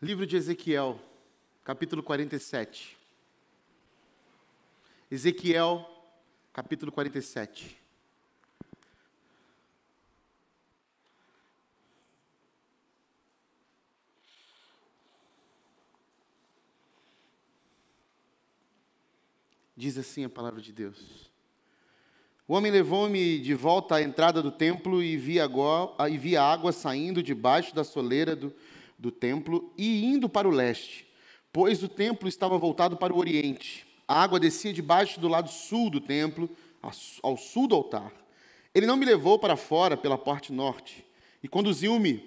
Livro de Ezequiel, capítulo 47. Ezequiel, capítulo 47. Diz assim a palavra de Deus. O homem levou-me de volta à entrada do templo e vi, agora, e vi a água saindo debaixo da soleira do, do templo e indo para o leste, pois o templo estava voltado para o oriente. A água descia debaixo do lado sul do templo, ao sul do altar. Ele não me levou para fora pela porta norte e conduziu-me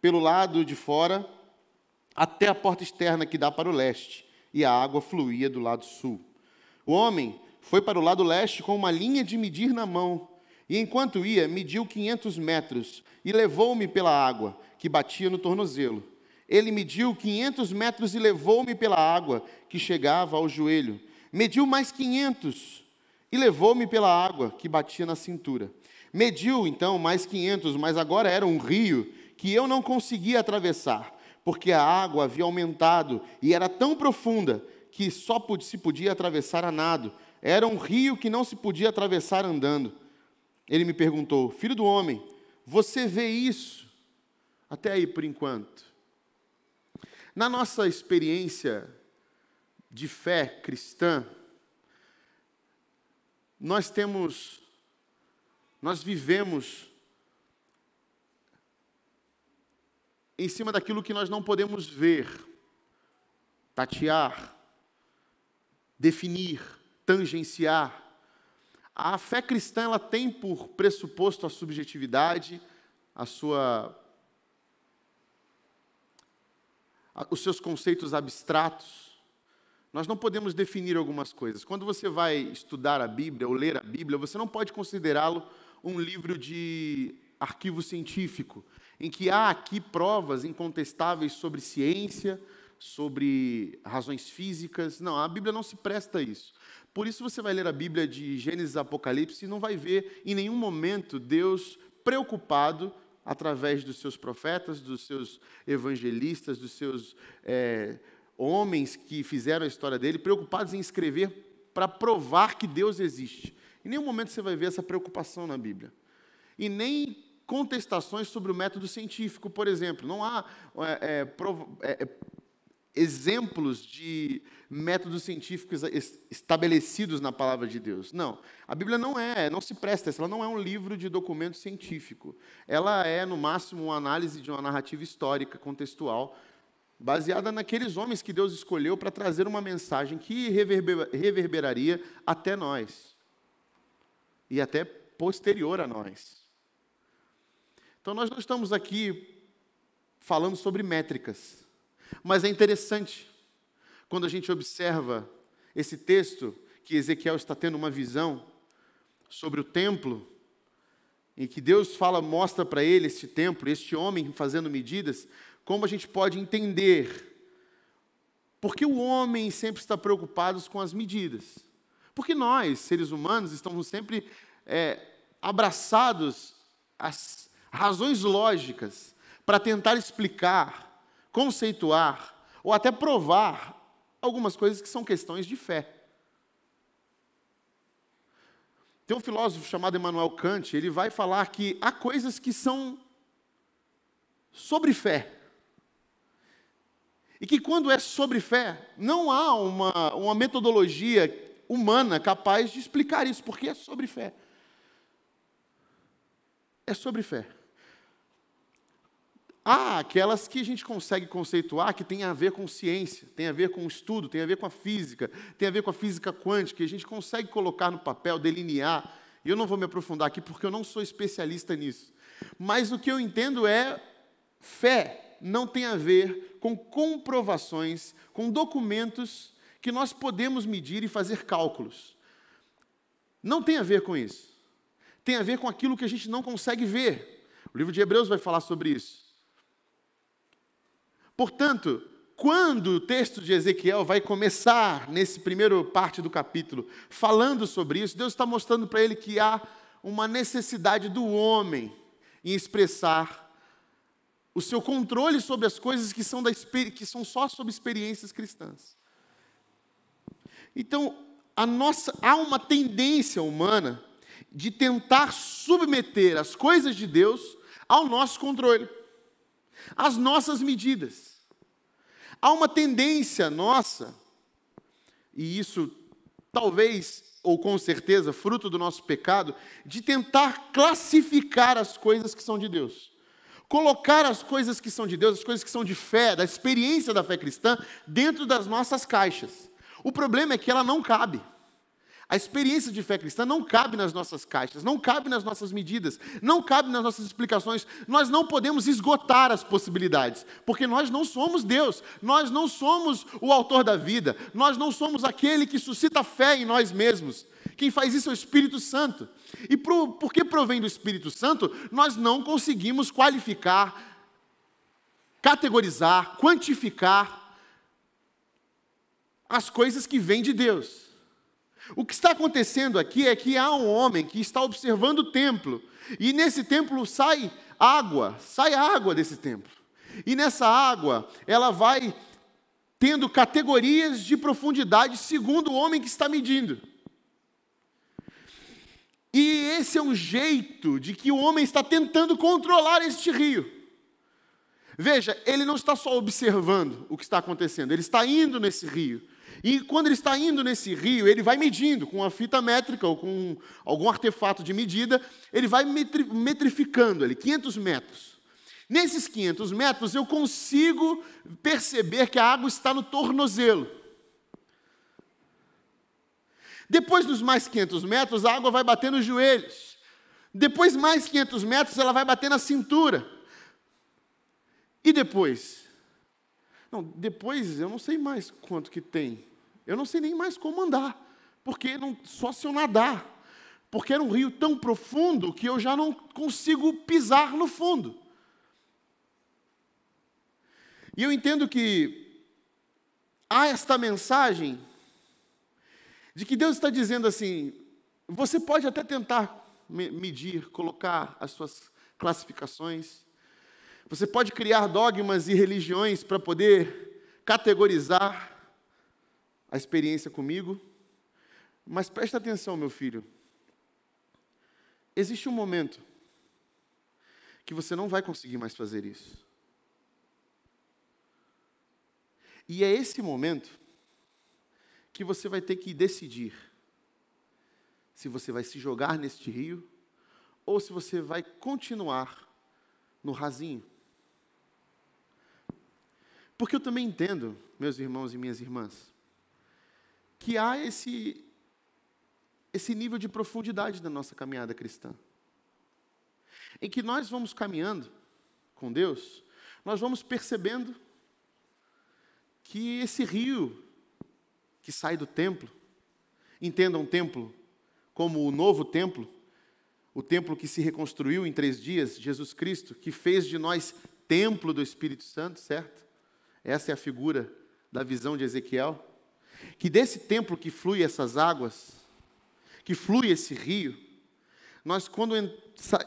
pelo lado de fora até a porta externa que dá para o leste, e a água fluía do lado sul. O homem foi para o lado leste com uma linha de medir na mão, e enquanto ia, mediu 500 metros e levou-me pela água, que batia no tornozelo. Ele mediu 500 metros e levou-me pela água, que chegava ao joelho. Mediu mais 500 e levou-me pela água, que batia na cintura. Mediu, então, mais 500, mas agora era um rio que eu não conseguia atravessar, porque a água havia aumentado e era tão profunda que só se podia atravessar a nado. Era um rio que não se podia atravessar andando. Ele me perguntou: Filho do homem, você vê isso? Até aí por enquanto. Na nossa experiência de fé cristã, nós temos, nós vivemos em cima daquilo que nós não podemos ver, tatear, definir, tangenciar. A fé cristã ela tem por pressuposto a subjetividade, a sua os seus conceitos abstratos. Nós não podemos definir algumas coisas. Quando você vai estudar a Bíblia ou ler a Bíblia, você não pode considerá-lo um livro de arquivo científico, em que há aqui provas incontestáveis sobre ciência, sobre razões físicas. Não, a Bíblia não se presta a isso. Por isso você vai ler a Bíblia de Gênesis e Apocalipse e não vai ver em nenhum momento Deus preocupado através dos seus profetas, dos seus evangelistas, dos seus é, homens que fizeram a história dele, preocupados em escrever para provar que Deus existe. Em nenhum momento você vai ver essa preocupação na Bíblia. E nem contestações sobre o método científico, por exemplo. Não há é, é, é exemplos de métodos científicos estabelecidos na palavra de Deus. Não, a Bíblia não é, não se presta, ela não é um livro de documento científico. Ela é, no máximo, uma análise de uma narrativa histórica, contextual, baseada naqueles homens que Deus escolheu para trazer uma mensagem que reverberaria até nós e até posterior a nós. Então, nós não estamos aqui falando sobre métricas. Mas é interessante, quando a gente observa esse texto, que Ezequiel está tendo uma visão sobre o templo, em que Deus fala, mostra para ele este templo, este homem fazendo medidas, como a gente pode entender porque o homem sempre está preocupado com as medidas. Porque nós, seres humanos, estamos sempre é, abraçados às razões lógicas para tentar explicar conceituar ou até provar algumas coisas que são questões de fé. Tem um filósofo chamado Emmanuel Kant, ele vai falar que há coisas que são sobre fé. E que quando é sobre fé, não há uma, uma metodologia humana capaz de explicar isso, porque é sobre fé. É sobre fé. Há aquelas que a gente consegue conceituar que tem a ver com ciência, tem a ver com estudo, tem a ver com a física, tem a ver com a física quântica, e a gente consegue colocar no papel, delinear. E eu não vou me aprofundar aqui porque eu não sou especialista nisso. Mas o que eu entendo é fé não tem a ver com comprovações, com documentos que nós podemos medir e fazer cálculos. Não tem a ver com isso. Tem a ver com aquilo que a gente não consegue ver. O livro de Hebreus vai falar sobre isso. Portanto, quando o texto de Ezequiel vai começar, nesse primeiro parte do capítulo, falando sobre isso, Deus está mostrando para ele que há uma necessidade do homem em expressar o seu controle sobre as coisas que são, da, que são só sobre experiências cristãs. Então, nossa, há uma tendência humana de tentar submeter as coisas de Deus ao nosso controle, às nossas medidas. Há uma tendência nossa, e isso talvez ou com certeza fruto do nosso pecado, de tentar classificar as coisas que são de Deus. Colocar as coisas que são de Deus, as coisas que são de fé, da experiência da fé cristã, dentro das nossas caixas. O problema é que ela não cabe. A experiência de fé cristã não cabe nas nossas caixas, não cabe nas nossas medidas, não cabe nas nossas explicações. Nós não podemos esgotar as possibilidades, porque nós não somos Deus, nós não somos o autor da vida, nós não somos aquele que suscita fé em nós mesmos. Quem faz isso é o Espírito Santo. E por, porque provém do Espírito Santo, nós não conseguimos qualificar, categorizar, quantificar as coisas que vêm de Deus. O que está acontecendo aqui é que há um homem que está observando o templo, e nesse templo sai água, sai água desse templo. E nessa água, ela vai tendo categorias de profundidade segundo o homem que está medindo. E esse é um jeito de que o homem está tentando controlar este rio. Veja, ele não está só observando o que está acontecendo, ele está indo nesse rio. E quando ele está indo nesse rio, ele vai medindo com uma fita métrica ou com algum artefato de medida, ele vai metrificando ali, 500 metros. Nesses 500 metros, eu consigo perceber que a água está no tornozelo. Depois dos mais 500 metros, a água vai bater nos joelhos. Depois, mais 500 metros, ela vai bater na cintura. E depois? Não, depois eu não sei mais quanto que tem. Eu não sei nem mais como andar, porque não, só se eu nadar. Porque era um rio tão profundo que eu já não consigo pisar no fundo. E eu entendo que há esta mensagem de que Deus está dizendo assim: você pode até tentar medir, colocar as suas classificações, você pode criar dogmas e religiões para poder categorizar a experiência comigo. Mas preste atenção, meu filho. Existe um momento que você não vai conseguir mais fazer isso. E é esse momento que você vai ter que decidir se você vai se jogar neste rio ou se você vai continuar no rasinho. Porque eu também entendo, meus irmãos e minhas irmãs, que há esse, esse nível de profundidade da nossa caminhada cristã. Em que nós vamos caminhando com Deus, nós vamos percebendo que esse rio que sai do templo, entendam um templo como o novo templo, o templo que se reconstruiu em três dias, Jesus Cristo, que fez de nós templo do Espírito Santo, certo? Essa é a figura da visão de Ezequiel que desse templo que flui essas águas, que flui esse rio, nós, quando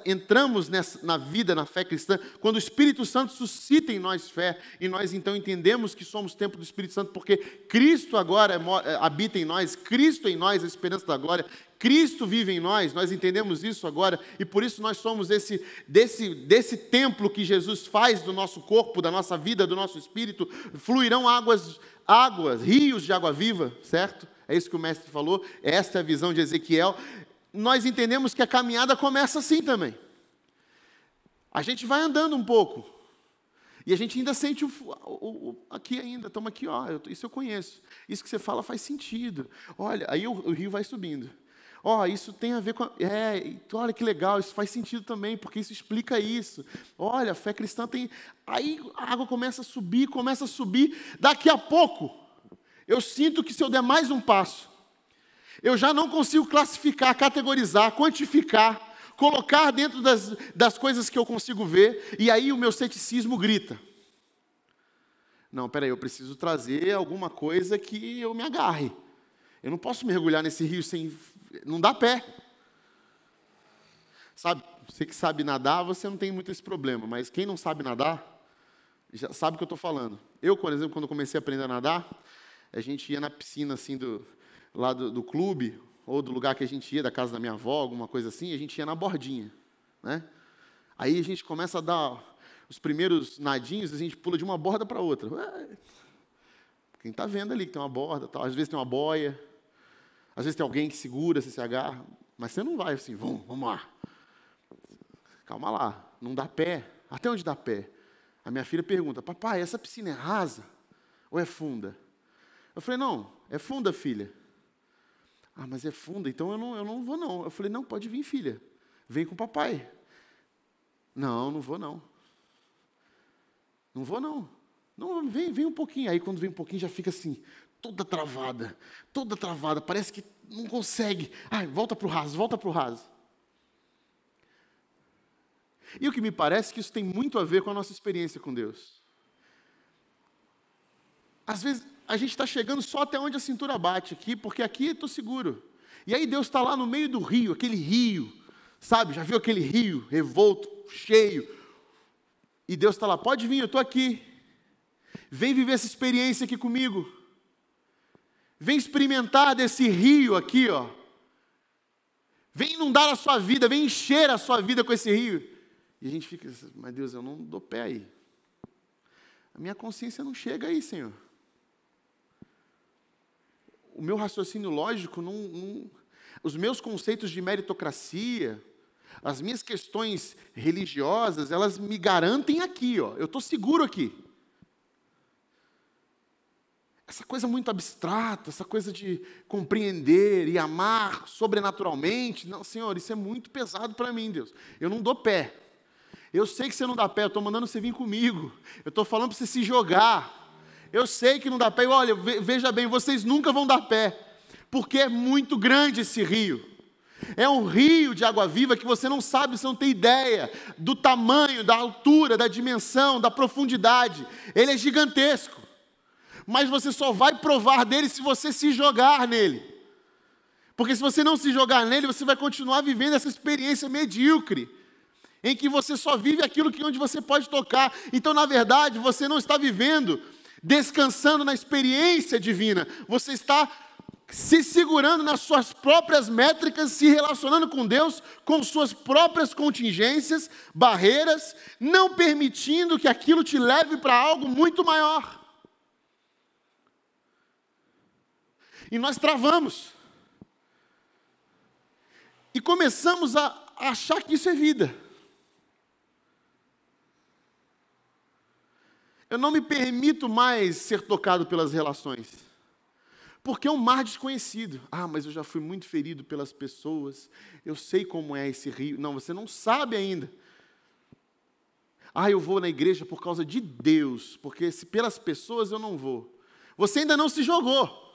entramos nessa, na vida, na fé cristã, quando o Espírito Santo suscita em nós fé, e nós então entendemos que somos templo do Espírito Santo, porque Cristo agora é, habita em nós, Cristo em nós, a esperança da glória, Cristo vive em nós, nós entendemos isso agora, e por isso nós somos esse, desse, desse templo que Jesus faz do nosso corpo, da nossa vida, do nosso espírito, fluirão águas águas, rios de água viva, certo? É isso que o mestre falou, esta é a visão de Ezequiel. Nós entendemos que a caminhada começa assim também. A gente vai andando um pouco, e a gente ainda sente o, o, o aqui ainda, estamos aqui, ó, isso eu conheço. Isso que você fala faz sentido. Olha, aí o, o rio vai subindo. Ó, oh, isso tem a ver com. É, olha que legal, isso faz sentido também, porque isso explica isso. Olha, a fé cristã tem. Aí a água começa a subir, começa a subir. Daqui a pouco, eu sinto que se eu der mais um passo, eu já não consigo classificar, categorizar, quantificar, colocar dentro das, das coisas que eu consigo ver, e aí o meu ceticismo grita. Não, peraí, eu preciso trazer alguma coisa que eu me agarre. Eu não posso mergulhar nesse rio sem não dá pé. Sabe, você que sabe nadar, você não tem muito esse problema, mas quem não sabe nadar, já sabe o que eu estou falando. Eu, por exemplo, quando comecei a aprender a nadar, a gente ia na piscina assim do lá do, do clube ou do lugar que a gente ia, da casa da minha avó, alguma coisa assim, a gente ia na bordinha, né? Aí a gente começa a dar os primeiros nadinhos, a gente pula de uma borda para outra. Quem está vendo ali que tem uma borda, tal. às vezes tem uma boia, às vezes tem alguém que segura, você se agarra, mas você não vai assim, vamos, vamos lá. Calma lá, não dá pé. Até onde dá pé? A minha filha pergunta, papai, essa piscina é rasa ou é funda? Eu falei, não, é funda, filha. Ah, mas é funda, então eu não, eu não vou não. Eu falei, não, pode vir, filha. Vem com o papai. Não, não vou não. Não vou não. Não, vem, vem um pouquinho. Aí quando vem um pouquinho já fica assim, toda travada, toda travada, parece que não consegue. Ai, volta para o raso, volta para o raso. E o que me parece é que isso tem muito a ver com a nossa experiência com Deus. Às vezes a gente está chegando só até onde a cintura bate aqui, porque aqui estou seguro. E aí Deus está lá no meio do rio, aquele rio, sabe? Já viu aquele rio revolto, cheio? E Deus está lá, pode vir, eu estou aqui. Vem viver essa experiência aqui comigo. Vem experimentar desse rio aqui, ó. Vem inundar a sua vida, vem encher a sua vida com esse rio. E a gente fica, mas Deus, eu não dou pé aí. A minha consciência não chega aí, Senhor. O meu raciocínio lógico não, não os meus conceitos de meritocracia, as minhas questões religiosas, elas me garantem aqui, ó. Eu estou seguro aqui. Essa coisa muito abstrata, essa coisa de compreender e amar sobrenaturalmente, não, Senhor, isso é muito pesado para mim, Deus. Eu não dou pé. Eu sei que você não dá pé, eu estou mandando você vir comigo. Eu estou falando para você se jogar. Eu sei que não dá pé. Olha, veja bem, vocês nunca vão dar pé, porque é muito grande esse rio. É um rio de água viva que você não sabe, você não tem ideia do tamanho, da altura, da dimensão, da profundidade. Ele é gigantesco. Mas você só vai provar dele se você se jogar nele. Porque se você não se jogar nele, você vai continuar vivendo essa experiência medíocre em que você só vive aquilo que onde você pode tocar. Então, na verdade, você não está vivendo descansando na experiência divina. Você está se segurando nas suas próprias métricas, se relacionando com Deus, com suas próprias contingências, barreiras, não permitindo que aquilo te leve para algo muito maior. E nós travamos. E começamos a achar que isso é vida. Eu não me permito mais ser tocado pelas relações. Porque é um mar desconhecido. Ah, mas eu já fui muito ferido pelas pessoas. Eu sei como é esse rio. Não, você não sabe ainda. Ah, eu vou na igreja por causa de Deus, porque se pelas pessoas eu não vou. Você ainda não se jogou.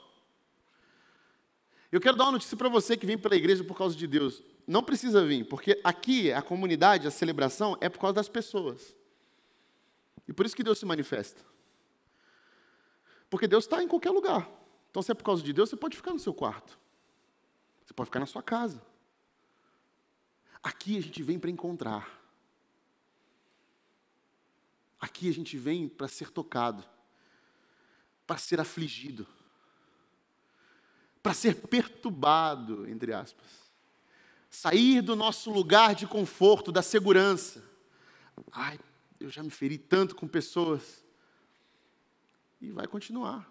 Eu quero dar uma notícia para você que vem pela igreja por causa de Deus. Não precisa vir, porque aqui a comunidade, a celebração é por causa das pessoas. E por isso que Deus se manifesta. Porque Deus está em qualquer lugar. Então, se é por causa de Deus, você pode ficar no seu quarto. Você pode ficar na sua casa. Aqui a gente vem para encontrar. Aqui a gente vem para ser tocado, para ser afligido, para ser perturbado, entre aspas. Sair do nosso lugar de conforto, da segurança. Ai, eu já me feri tanto com pessoas. E vai continuar.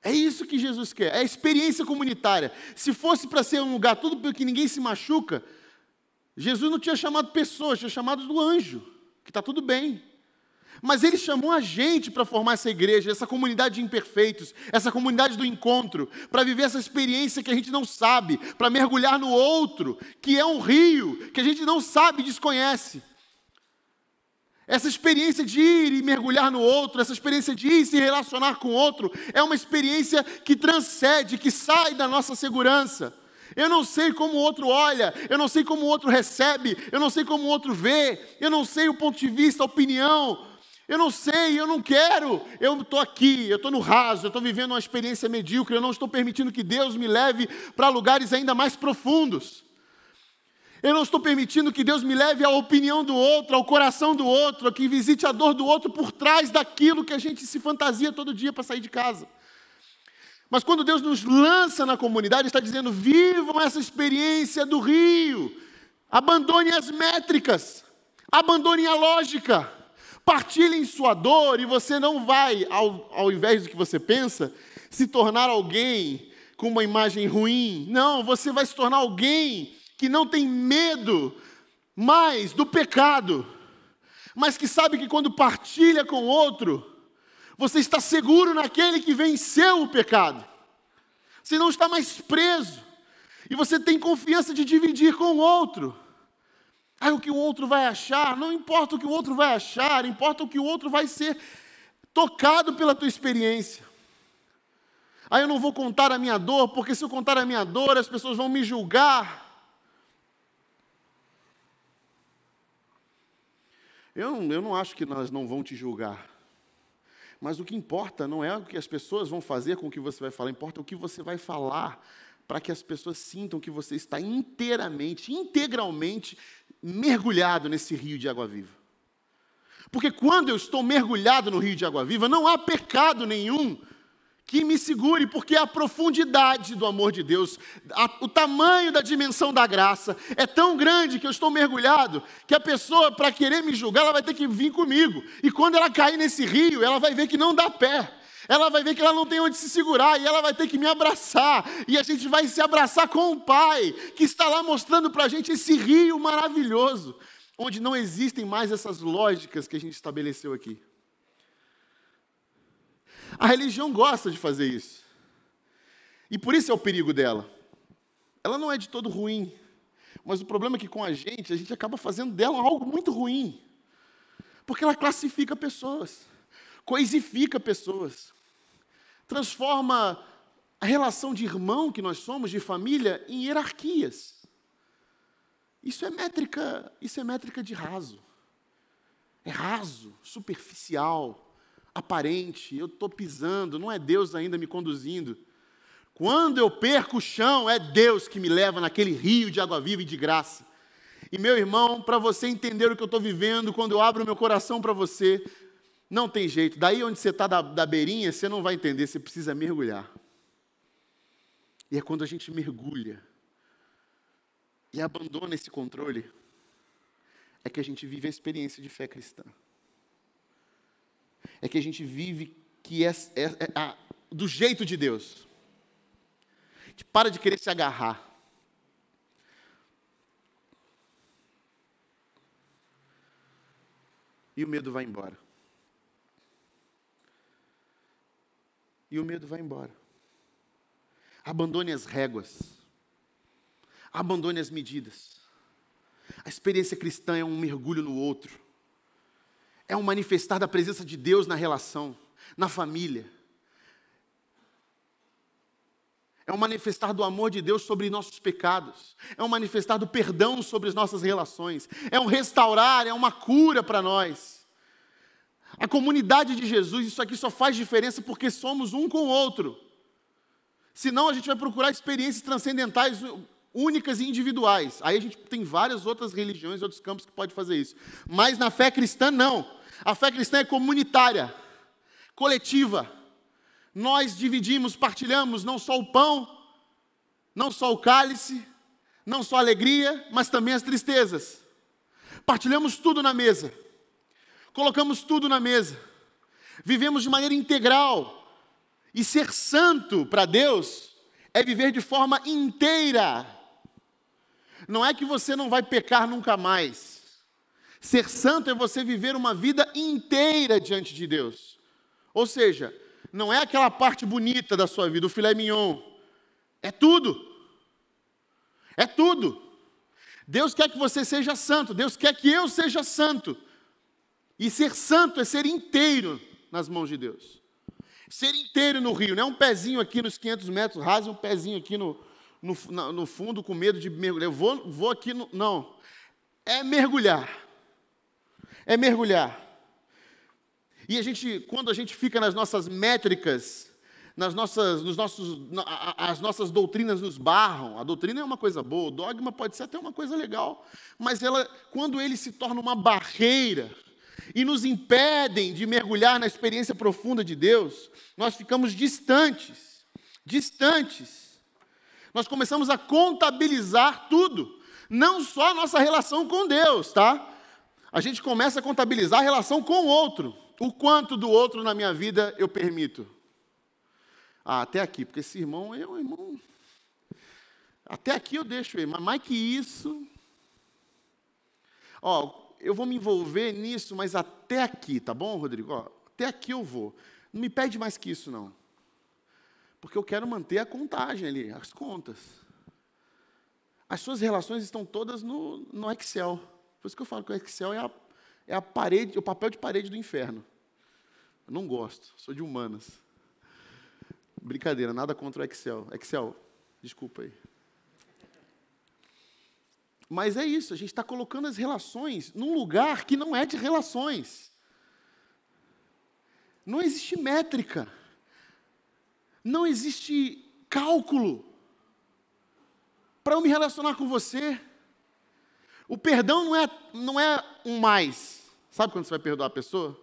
É isso que Jesus quer, é a experiência comunitária. Se fosse para ser um lugar tudo porque ninguém se machuca, Jesus não tinha chamado pessoas, tinha chamado do anjo, que está tudo bem. Mas ele chamou a gente para formar essa igreja, essa comunidade de imperfeitos, essa comunidade do encontro, para viver essa experiência que a gente não sabe, para mergulhar no outro, que é um rio, que a gente não sabe e desconhece. Essa experiência de ir e mergulhar no outro, essa experiência de ir e se relacionar com o outro, é uma experiência que transcende, que sai da nossa segurança. Eu não sei como o outro olha, eu não sei como o outro recebe, eu não sei como o outro vê, eu não sei o ponto de vista, a opinião, eu não sei, eu não quero. Eu estou aqui, eu estou no raso, eu estou vivendo uma experiência medíocre, eu não estou permitindo que Deus me leve para lugares ainda mais profundos. Eu não estou permitindo que Deus me leve à opinião do outro, ao coração do outro, que visite a dor do outro por trás daquilo que a gente se fantasia todo dia para sair de casa. Mas quando Deus nos lança na comunidade, está dizendo: vivam essa experiência do rio, abandone as métricas, abandone a lógica, partilhem sua dor, e você não vai, ao, ao invés do que você pensa, se tornar alguém com uma imagem ruim. Não, você vai se tornar alguém que não tem medo mais do pecado, mas que sabe que quando partilha com outro, você está seguro naquele que venceu o pecado. Você não está mais preso. E você tem confiança de dividir com o outro. Ah, o que o outro vai achar, não importa o que o outro vai achar, importa o que o outro vai ser tocado pela tua experiência. Ah, eu não vou contar a minha dor, porque se eu contar a minha dor, as pessoas vão me julgar. Eu, eu não acho que elas não vão te julgar. Mas o que importa não é o que as pessoas vão fazer com o que você vai falar, importa o que você vai falar, para que as pessoas sintam que você está inteiramente, integralmente mergulhado nesse rio de água viva. Porque quando eu estou mergulhado no rio de água viva, não há pecado nenhum que me segure, porque a profundidade do amor de Deus, a, o tamanho da dimensão da graça é tão grande que eu estou mergulhado, que a pessoa, para querer me julgar, ela vai ter que vir comigo. E quando ela cair nesse rio, ela vai ver que não dá pé. Ela vai ver que ela não tem onde se segurar e ela vai ter que me abraçar. E a gente vai se abraçar com o Pai, que está lá mostrando para a gente esse rio maravilhoso, onde não existem mais essas lógicas que a gente estabeleceu aqui. A religião gosta de fazer isso. E por isso é o perigo dela. Ela não é de todo ruim. Mas o problema é que com a gente, a gente acaba fazendo dela algo muito ruim. Porque ela classifica pessoas, coisifica pessoas, transforma a relação de irmão que nós somos, de família, em hierarquias. Isso é métrica, isso é métrica de raso. É raso, superficial aparente, eu estou pisando, não é Deus ainda me conduzindo. Quando eu perco o chão, é Deus que me leva naquele rio de água viva e de graça. E meu irmão, para você entender o que eu estou vivendo, quando eu abro meu coração para você, não tem jeito. Daí onde você está da, da beirinha, você não vai entender, você precisa mergulhar. E é quando a gente mergulha e abandona esse controle, é que a gente vive a experiência de fé cristã é que a gente vive que é, é, é a, do jeito de Deus. Gente para de querer se agarrar. E o medo vai embora. E o medo vai embora. Abandone as réguas. Abandone as medidas. A experiência cristã é um mergulho no outro é um manifestar da presença de Deus na relação, na família. É um manifestar do amor de Deus sobre nossos pecados. É um manifestar do perdão sobre as nossas relações. É um restaurar, é uma cura para nós. A comunidade de Jesus, isso aqui só faz diferença porque somos um com o outro. Senão a gente vai procurar experiências transcendentais únicas e individuais. Aí a gente tem várias outras religiões, outros campos que pode fazer isso. Mas na fé cristã, não. A fé cristã é comunitária, coletiva. Nós dividimos, partilhamos não só o pão, não só o cálice, não só a alegria, mas também as tristezas. Partilhamos tudo na mesa. Colocamos tudo na mesa. Vivemos de maneira integral. E ser santo para Deus é viver de forma inteira. Não é que você não vai pecar nunca mais. Ser santo é você viver uma vida inteira diante de Deus. Ou seja, não é aquela parte bonita da sua vida, o filé mignon. É tudo. É tudo. Deus quer que você seja santo, Deus quer que eu seja santo. E ser santo é ser inteiro nas mãos de Deus. Ser inteiro no rio, não é um pezinho aqui nos 500 metros raso, um pezinho aqui no, no, no fundo com medo de mergulhar. Eu vou, vou aqui no. Não. É mergulhar é mergulhar. E a gente, quando a gente fica nas nossas métricas, nas nossas, nos nossos, as nossas doutrinas nos barram. A doutrina é uma coisa boa, o dogma pode ser até uma coisa legal, mas ela, quando ele se torna uma barreira e nos impedem de mergulhar na experiência profunda de Deus, nós ficamos distantes, distantes. Nós começamos a contabilizar tudo, não só a nossa relação com Deus, tá? A gente começa a contabilizar a relação com o outro. O quanto do outro na minha vida eu permito? Ah, até aqui, porque esse irmão é um irmão. Até aqui eu deixo ele, mas mais que isso. Ó, eu vou me envolver nisso, mas até aqui, tá bom, Rodrigo? Ó, até aqui eu vou. Não me pede mais que isso, não. Porque eu quero manter a contagem ali, as contas. As suas relações estão todas no, no Excel. Por isso que eu falo que o Excel é a, é a parede, o papel de parede do inferno. Eu não gosto, sou de humanas. Brincadeira, nada contra o Excel. Excel, desculpa aí. Mas é isso, a gente está colocando as relações num lugar que não é de relações. Não existe métrica. Não existe cálculo para eu me relacionar com você. O perdão não é, não é um mais. Sabe quando você vai perdoar a pessoa?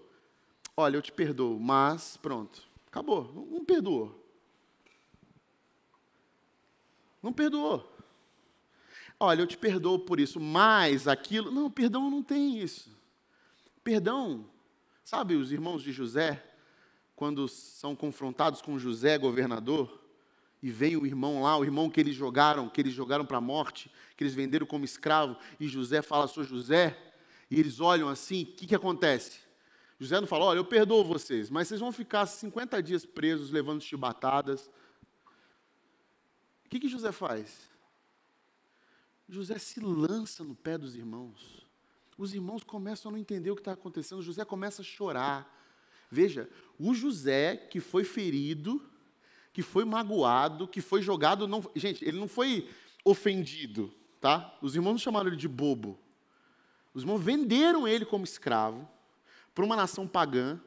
Olha, eu te perdoo, mas pronto, acabou, não perdoou. Não perdoou. Olha, eu te perdoo por isso, mas aquilo. Não, perdão não tem isso. Perdão, sabe os irmãos de José, quando são confrontados com José, governador, e vem o irmão lá, o irmão que eles jogaram, que eles jogaram para a morte, que eles venderam como escravo, e José fala, sou José, e eles olham assim, o que, que acontece? José não fala, olha, eu perdoo vocês, mas vocês vão ficar 50 dias presos, levando chibatadas. O que, que José faz? José se lança no pé dos irmãos. Os irmãos começam a não entender o que está acontecendo. José começa a chorar. Veja, o José que foi ferido, que foi magoado, que foi jogado. Não, gente, ele não foi ofendido, tá? Os irmãos não chamaram ele de bobo. Os irmãos venderam ele como escravo para uma nação pagã.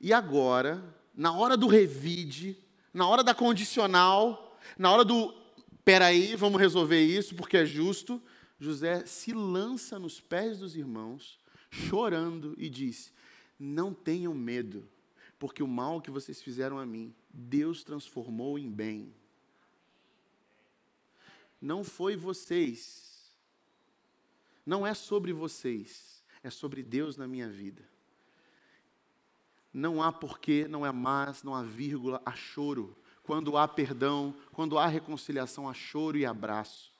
E agora, na hora do revide, na hora da condicional, na hora do peraí, vamos resolver isso porque é justo. José se lança nos pés dos irmãos, chorando, e diz: Não tenham medo, porque o mal que vocês fizeram a mim, Deus transformou em bem. Não foi vocês, não é sobre vocês, é sobre Deus na minha vida. Não há porquê, não é mas, não há vírgula, há choro quando há perdão, quando há reconciliação, há choro e abraço.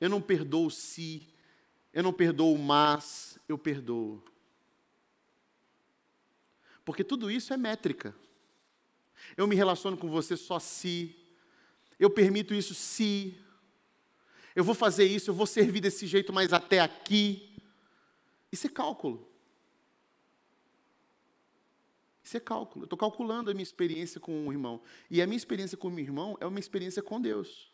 Eu não perdoo se, eu não perdoo mas, eu perdoo. Porque tudo isso é métrica. Eu me relaciono com você só se, eu permito isso se, eu vou fazer isso, eu vou servir desse jeito, mas até aqui. Isso é cálculo. Isso é cálculo. Eu estou calculando a minha experiência com um irmão. E a minha experiência com o meu irmão é uma experiência com Deus.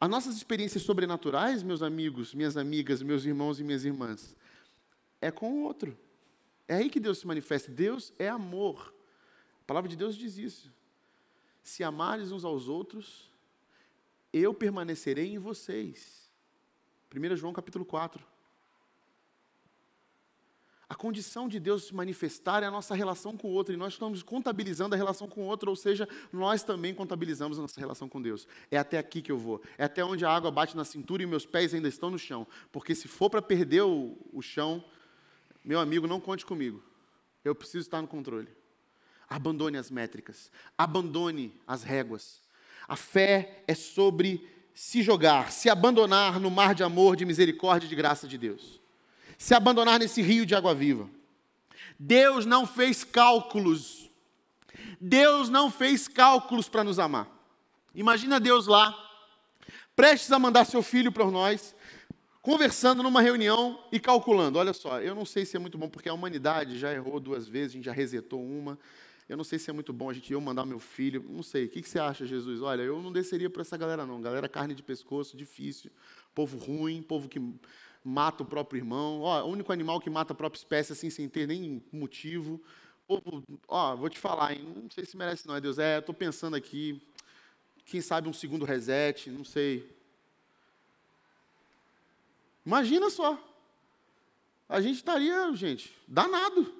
As nossas experiências sobrenaturais, meus amigos, minhas amigas, meus irmãos e minhas irmãs, é com o outro. É aí que Deus se manifesta. Deus é amor. A palavra de Deus diz isso. Se amares uns aos outros, eu permanecerei em vocês. 1 João capítulo 4. A condição de Deus se manifestar é a nossa relação com o outro, e nós estamos contabilizando a relação com o outro, ou seja, nós também contabilizamos a nossa relação com Deus. É até aqui que eu vou, é até onde a água bate na cintura e meus pés ainda estão no chão, porque se for para perder o, o chão, meu amigo, não conte comigo, eu preciso estar no controle. Abandone as métricas, abandone as réguas. A fé é sobre se jogar, se abandonar no mar de amor, de misericórdia e de graça de Deus se abandonar nesse rio de água viva. Deus não fez cálculos. Deus não fez cálculos para nos amar. Imagina Deus lá, prestes a mandar seu filho para nós, conversando numa reunião e calculando. Olha só, eu não sei se é muito bom, porque a humanidade já errou duas vezes, a gente já resetou uma. Eu não sei se é muito bom a gente eu mandar meu filho. Não sei. O que, você acha, Jesus? Olha, eu não desceria para essa galera, não. Galera, carne de pescoço, difícil. Povo ruim, povo que mata o próprio irmão. Ó, o único animal que mata a própria espécie assim sem ter nem motivo. povo, ó, vou te falar, hein, não sei se merece não, é Deus. É, estou pensando aqui, quem sabe um segundo reset, não sei. Imagina só. A gente estaria, gente, danado.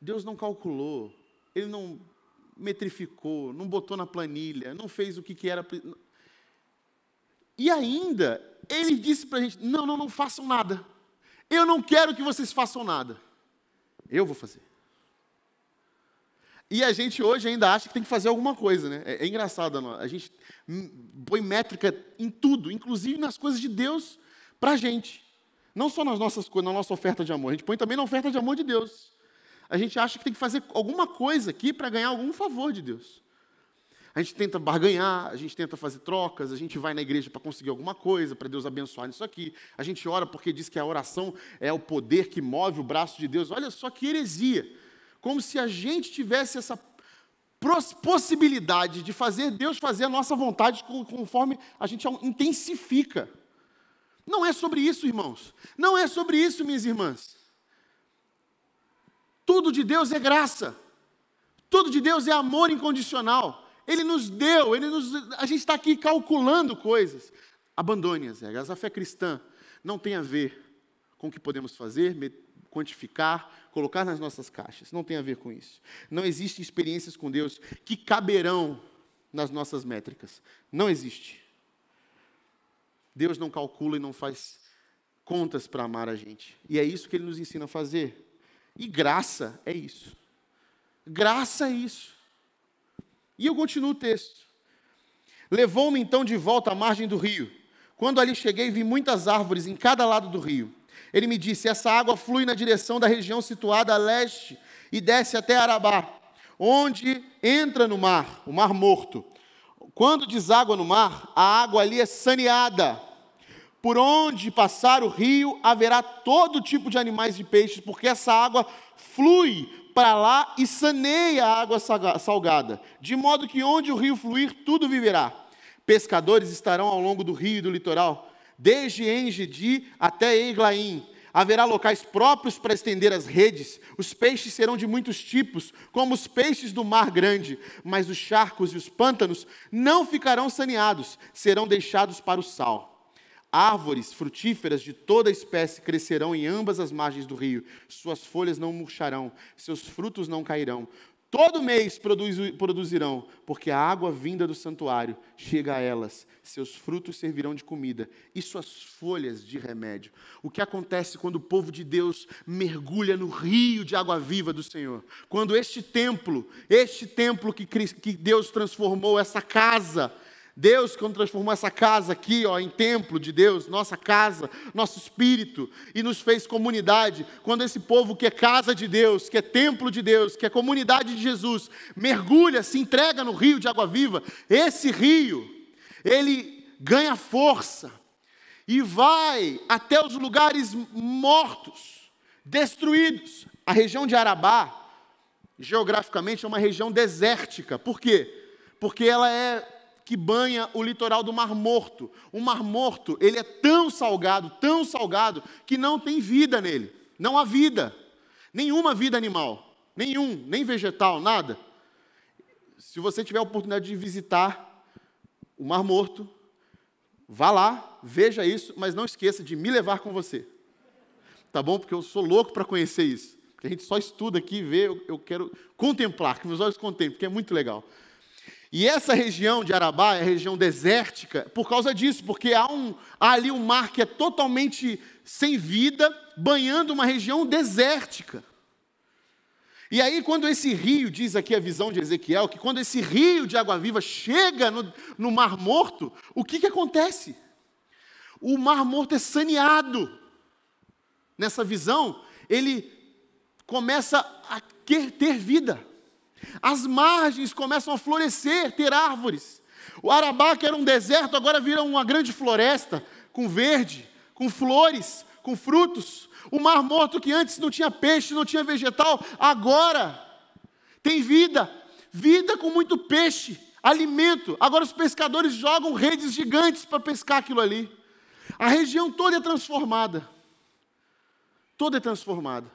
Deus não calculou, Ele não metrificou, não botou na planilha, não fez o que, que era. E ainda, Ele disse para a gente: não, não, não façam nada. Eu não quero que vocês façam nada. Eu vou fazer. E a gente hoje ainda acha que tem que fazer alguma coisa, né? É, é engraçado, a gente põe métrica em tudo, inclusive nas coisas de Deus para a gente. Não só nas nossas coisas, na nossa oferta de amor, a gente põe também na oferta de amor de Deus. A gente acha que tem que fazer alguma coisa aqui para ganhar algum favor de Deus. A gente tenta barganhar, a gente tenta fazer trocas, a gente vai na igreja para conseguir alguma coisa, para Deus abençoar isso aqui. A gente ora porque diz que a oração é o poder que move o braço de Deus. Olha só que heresia. Como se a gente tivesse essa possibilidade de fazer Deus fazer a nossa vontade conforme a gente intensifica. Não é sobre isso, irmãos. Não é sobre isso, minhas irmãs. Tudo de Deus é graça. Tudo de Deus é amor incondicional. Ele nos deu, ele nos, a gente está aqui calculando coisas. Abandone as regras. A fé cristã não tem a ver com o que podemos fazer, quantificar, colocar nas nossas caixas. Não tem a ver com isso. Não existem experiências com Deus que caberão nas nossas métricas. Não existe. Deus não calcula e não faz contas para amar a gente. E é isso que ele nos ensina a fazer. E graça é isso. Graça é isso. E eu continuo o texto. Levou-me então de volta à margem do rio. Quando ali cheguei, vi muitas árvores em cada lado do rio. Ele me disse: Essa água flui na direção da região situada a leste e desce até Arabá, onde entra no mar, o mar morto. Quando deságua no mar, a água ali é saneada. Por onde passar o rio, haverá todo tipo de animais e peixes, porque essa água flui para lá e saneia a água salgada, de modo que onde o rio fluir, tudo viverá. Pescadores estarão ao longo do rio e do litoral, desde Engedi até Eglaim. Haverá locais próprios para estender as redes. Os peixes serão de muitos tipos, como os peixes do mar grande, mas os charcos e os pântanos não ficarão saneados, serão deixados para o sal. Árvores frutíferas de toda espécie crescerão em ambas as margens do rio, suas folhas não murcharão, seus frutos não cairão. Todo mês produz, produzirão, porque a água vinda do santuário chega a elas, seus frutos servirão de comida e suas folhas de remédio. O que acontece quando o povo de Deus mergulha no rio de água viva do Senhor? Quando este templo, este templo que Deus transformou, essa casa, Deus, quando transformou essa casa aqui, ó, em templo de Deus, nossa casa, nosso espírito, e nos fez comunidade, quando esse povo que é casa de Deus, que é templo de Deus, que é comunidade de Jesus, mergulha, se entrega no rio de água viva, esse rio, ele ganha força e vai até os lugares mortos, destruídos. A região de Arabá, geograficamente, é uma região desértica. Por quê? Porque ela é que banha o litoral do Mar Morto. O Mar Morto, ele é tão salgado, tão salgado, que não tem vida nele. Não há vida. Nenhuma vida animal. Nenhum, nem vegetal, nada. Se você tiver a oportunidade de visitar o Mar Morto, vá lá, veja isso, mas não esqueça de me levar com você. Tá bom? Porque eu sou louco para conhecer isso. Porque a gente só estuda aqui, vê, eu, eu quero contemplar, que meus olhos contemplem, porque é muito legal. E essa região de Arabá é região desértica por causa disso, porque há, um, há ali um mar que é totalmente sem vida, banhando uma região desértica. E aí, quando esse rio, diz aqui a visão de Ezequiel, que quando esse rio de água viva chega no, no Mar Morto, o que, que acontece? O Mar Morto é saneado. Nessa visão, ele começa a ter vida. As margens começam a florescer, ter árvores. O Arabá, que era um deserto, agora vira uma grande floresta, com verde, com flores, com frutos. O Mar Morto, que antes não tinha peixe, não tinha vegetal, agora tem vida. Vida com muito peixe, alimento. Agora os pescadores jogam redes gigantes para pescar aquilo ali. A região toda é transformada. Todo é transformado.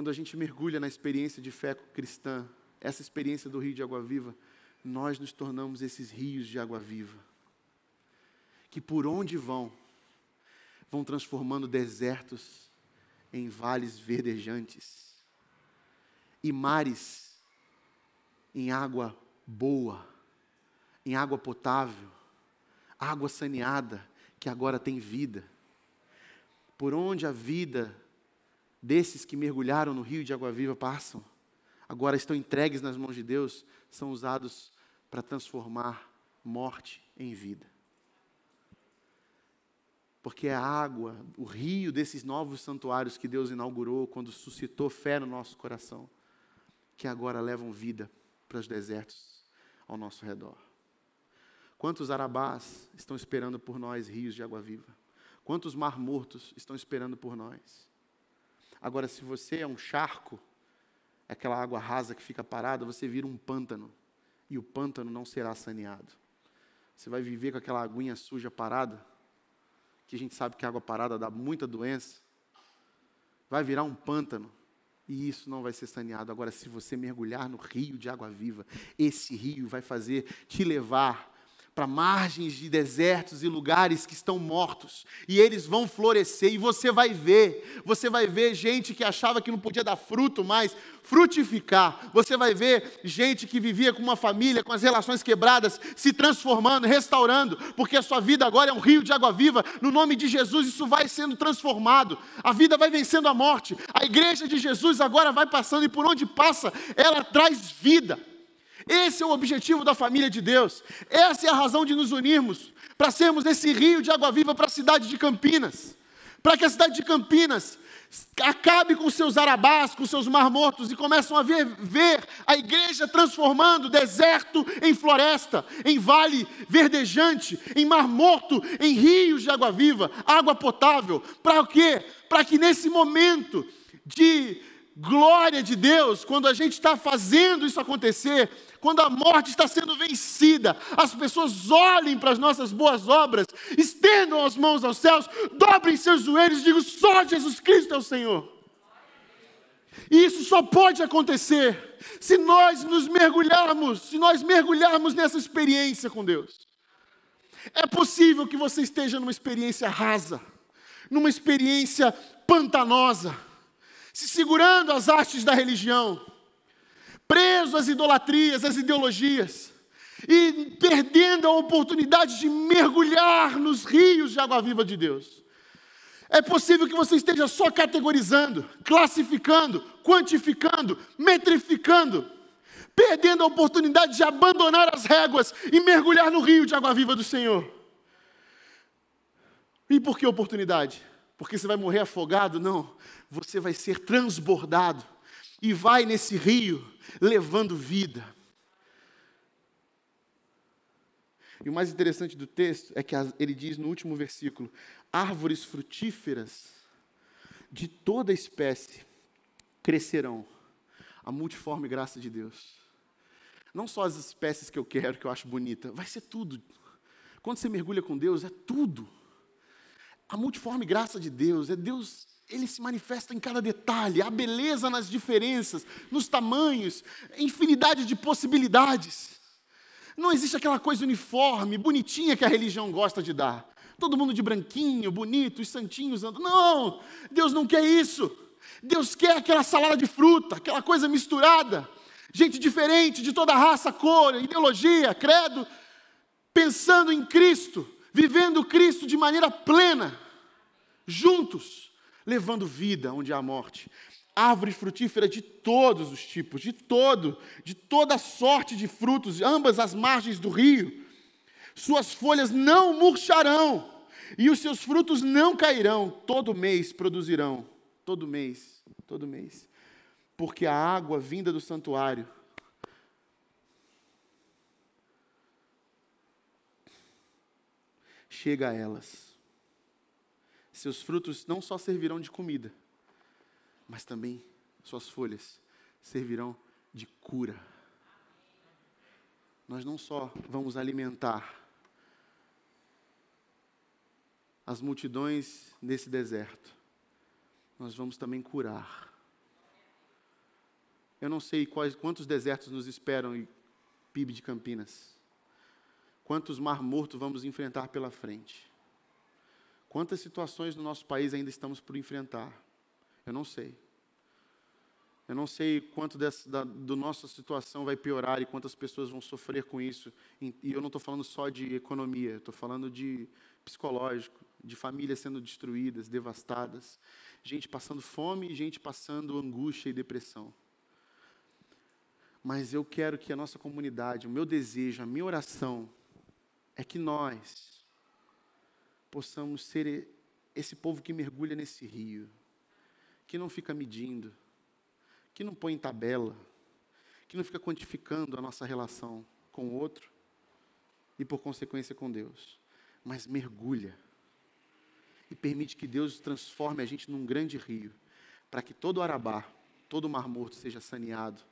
Quando a gente mergulha na experiência de fé cristã, essa experiência do rio de água viva, nós nos tornamos esses rios de água viva, que por onde vão, vão transformando desertos em vales verdejantes e mares em água boa, em água potável, água saneada, que agora tem vida. Por onde a vida desses que mergulharam no rio de água viva passam, agora estão entregues nas mãos de Deus, são usados para transformar morte em vida. Porque é a água, o rio desses novos santuários que Deus inaugurou quando suscitou fé no nosso coração, que agora levam vida para os desertos ao nosso redor. Quantos arabás estão esperando por nós rios de água viva? Quantos mar mortos estão esperando por nós? Agora, se você é um charco, aquela água rasa que fica parada, você vira um pântano. E o pântano não será saneado. Você vai viver com aquela aguinha suja parada, que a gente sabe que água parada dá muita doença. Vai virar um pântano. E isso não vai ser saneado. Agora, se você mergulhar no rio de água viva, esse rio vai fazer te levar para margens de desertos e lugares que estão mortos, e eles vão florescer, e você vai ver, você vai ver gente que achava que não podia dar fruto mais, frutificar, você vai ver gente que vivia com uma família, com as relações quebradas, se transformando, restaurando, porque a sua vida agora é um rio de água viva, no nome de Jesus isso vai sendo transformado, a vida vai vencendo a morte, a igreja de Jesus agora vai passando, e por onde passa, ela traz vida. Esse é o objetivo da família de Deus. Essa é a razão de nos unirmos, para sermos esse rio de água viva para a cidade de Campinas. Para que a cidade de Campinas acabe com seus arabás, com seus mar mortos e começam a ver, ver a igreja transformando deserto em floresta, em vale verdejante, em mar morto, em rios de água viva, água potável. Para o quê? Para que nesse momento de glória de Deus, quando a gente está fazendo isso acontecer, quando a morte está sendo vencida, as pessoas olhem para as nossas boas obras, estendam as mãos aos céus, dobrem seus joelhos e digam: só Jesus Cristo é o Senhor. E isso só pode acontecer se nós nos mergulharmos, se nós mergulharmos nessa experiência com Deus. É possível que você esteja numa experiência rasa, numa experiência pantanosa, se segurando às hastes da religião, preso às idolatrias, às ideologias, e perdendo a oportunidade de mergulhar nos rios de água viva de Deus. É possível que você esteja só categorizando, classificando, quantificando, metrificando, perdendo a oportunidade de abandonar as réguas e mergulhar no rio de água viva do Senhor. E por que oportunidade? Porque você vai morrer afogado? Não, você vai ser transbordado e vai nesse rio levando vida. E o mais interessante do texto é que ele diz no último versículo: árvores frutíferas de toda espécie crescerão, a multiforme graça de Deus. Não só as espécies que eu quero, que eu acho bonita, vai ser tudo. Quando você mergulha com Deus, é tudo. A multiforme graça de Deus, é Deus ele se manifesta em cada detalhe, há beleza nas diferenças, nos tamanhos, infinidade de possibilidades. Não existe aquela coisa uniforme, bonitinha que a religião gosta de dar. Todo mundo de branquinho, bonito, os santinhos andando. Não, Deus não quer isso. Deus quer aquela salada de fruta, aquela coisa misturada. Gente diferente, de toda raça, cor, ideologia, credo, pensando em Cristo, vivendo Cristo de maneira plena, juntos levando vida onde há morte. Árvore frutífera de todos os tipos, de todo, de toda sorte de frutos, ambas as margens do rio. Suas folhas não murcharão, e os seus frutos não cairão, todo mês produzirão, todo mês, todo mês. Porque a água vinda do santuário chega a elas seus frutos não só servirão de comida, mas também suas folhas servirão de cura. Nós não só vamos alimentar as multidões nesse deserto, nós vamos também curar. Eu não sei quais, quantos desertos nos esperam em PIB de Campinas. Quantos mar mortos vamos enfrentar pela frente. Quantas situações no nosso país ainda estamos por enfrentar. Eu não sei. Eu não sei quanto dessa, da do nossa situação vai piorar e quantas pessoas vão sofrer com isso. E eu não estou falando só de economia, estou falando de psicológico, de famílias sendo destruídas, devastadas, gente passando fome e gente passando angústia e depressão. Mas eu quero que a nossa comunidade, o meu desejo, a minha oração, é que nós possamos ser esse povo que mergulha nesse rio, que não fica medindo, que não põe em tabela, que não fica quantificando a nossa relação com o outro e, por consequência, com Deus, mas mergulha e permite que Deus transforme a gente num grande rio, para que todo o Arabá, todo o Mar Morto seja saneado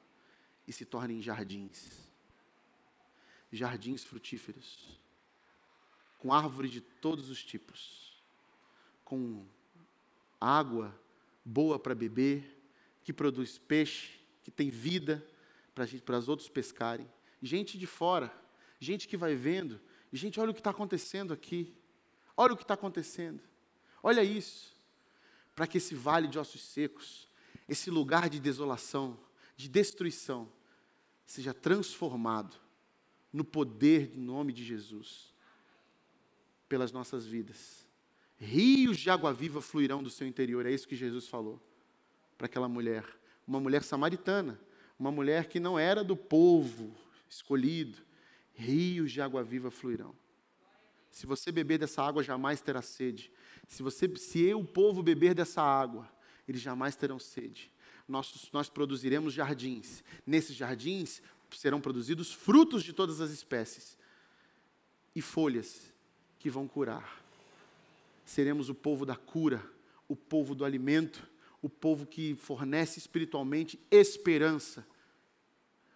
e se tornem jardins jardins frutíferos com árvores de todos os tipos, com água boa para beber, que produz peixe, que tem vida para para os outros pescarem. Gente de fora, gente que vai vendo, gente, olha o que está acontecendo aqui, olha o que está acontecendo, olha isso, para que esse vale de ossos secos, esse lugar de desolação, de destruição, seja transformado no poder do nome de Jesus pelas nossas vidas. Rios de água viva fluirão do seu interior, é isso que Jesus falou para aquela mulher. Uma mulher samaritana, uma mulher que não era do povo escolhido. Rios de água viva fluirão. Se você beber dessa água, jamais terá sede. Se, você, se o povo beber dessa água, eles jamais terão sede. Nós, nós produziremos jardins. Nesses jardins serão produzidos frutos de todas as espécies e folhas que vão curar. Seremos o povo da cura, o povo do alimento, o povo que fornece espiritualmente esperança.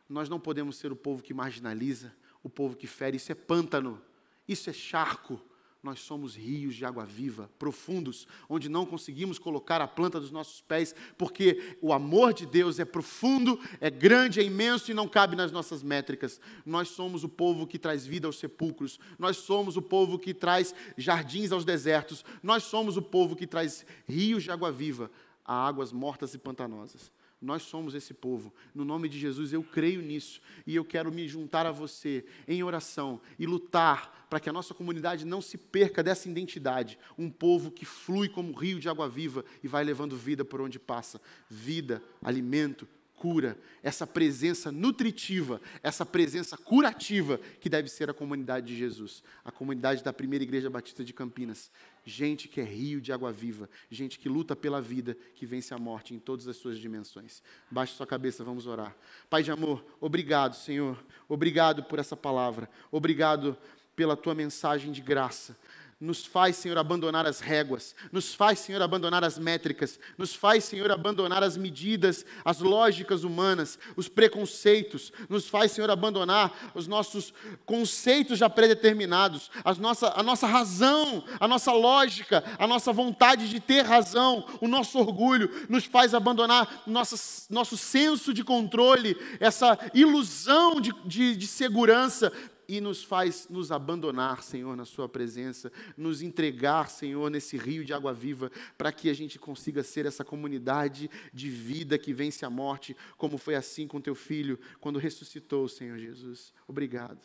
Nós não podemos ser o povo que marginaliza, o povo que fere. Isso é pântano, isso é charco. Nós somos rios de água viva, profundos, onde não conseguimos colocar a planta dos nossos pés, porque o amor de Deus é profundo, é grande, é imenso e não cabe nas nossas métricas. Nós somos o povo que traz vida aos sepulcros, nós somos o povo que traz jardins aos desertos, nós somos o povo que traz rios de água viva a águas mortas e pantanosas. Nós somos esse povo. No nome de Jesus, eu creio nisso. E eu quero me juntar a você em oração e lutar para que a nossa comunidade não se perca dessa identidade. Um povo que flui como rio de água viva e vai levando vida por onde passa vida, alimento, cura, essa presença nutritiva, essa presença curativa que deve ser a comunidade de Jesus, a comunidade da primeira igreja batista de Campinas. Gente que é rio de água viva, gente que luta pela vida, que vence a morte em todas as suas dimensões. Baixe sua cabeça, vamos orar. Pai de amor, obrigado, Senhor. Obrigado por essa palavra. Obrigado pela tua mensagem de graça nos faz, Senhor, abandonar as réguas, nos faz, Senhor, abandonar as métricas, nos faz, Senhor, abandonar as medidas, as lógicas humanas, os preconceitos, nos faz, Senhor, abandonar os nossos conceitos já predeterminados, as nossa, a nossa razão, a nossa lógica, a nossa vontade de ter razão, o nosso orgulho, nos faz abandonar nossa, nosso senso de controle, essa ilusão de, de, de segurança, e nos faz nos abandonar, Senhor, na Sua presença, nos entregar, Senhor, nesse rio de água viva, para que a gente consiga ser essa comunidade de vida que vence a morte, como foi assim com Teu Filho, quando ressuscitou, Senhor Jesus. Obrigado,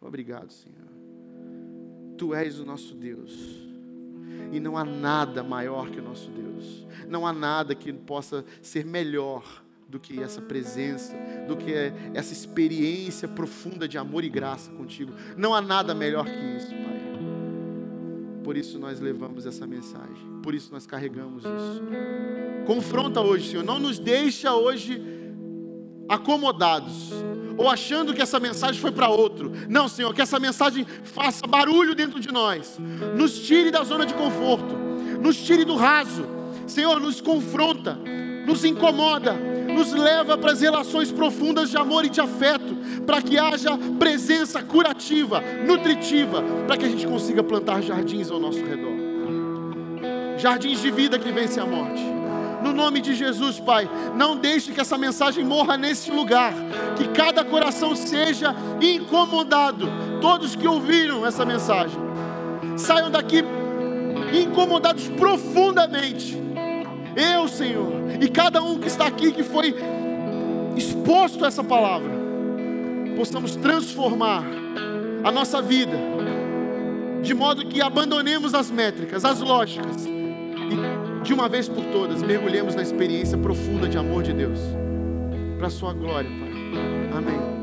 obrigado, Senhor. Tu és o nosso Deus. E não há nada maior que o nosso Deus. Não há nada que possa ser melhor do que essa presença, do que essa experiência profunda de amor e graça contigo. Não há nada melhor que isso, Pai. Por isso nós levamos essa mensagem, por isso nós carregamos isso. Confronta hoje, Senhor, não nos deixa hoje acomodados ou achando que essa mensagem foi para outro. Não, Senhor, que essa mensagem faça barulho dentro de nós, nos tire da zona de conforto, nos tire do raso. Senhor, nos confronta, nos incomoda, nos leva para as relações profundas de amor e de afeto, para que haja presença curativa, nutritiva, para que a gente consiga plantar jardins ao nosso redor. jardins de vida que vence a morte. No nome de Jesus, Pai, não deixe que essa mensagem morra nesse lugar, que cada coração seja incomodado. Todos que ouviram essa mensagem saiam daqui incomodados profundamente. Eu, Senhor, e cada um que está aqui que foi exposto a essa palavra, possamos transformar a nossa vida, de modo que abandonemos as métricas, as lógicas, e de uma vez por todas mergulhemos na experiência profunda de amor de Deus, para a Sua glória, Pai. Amém.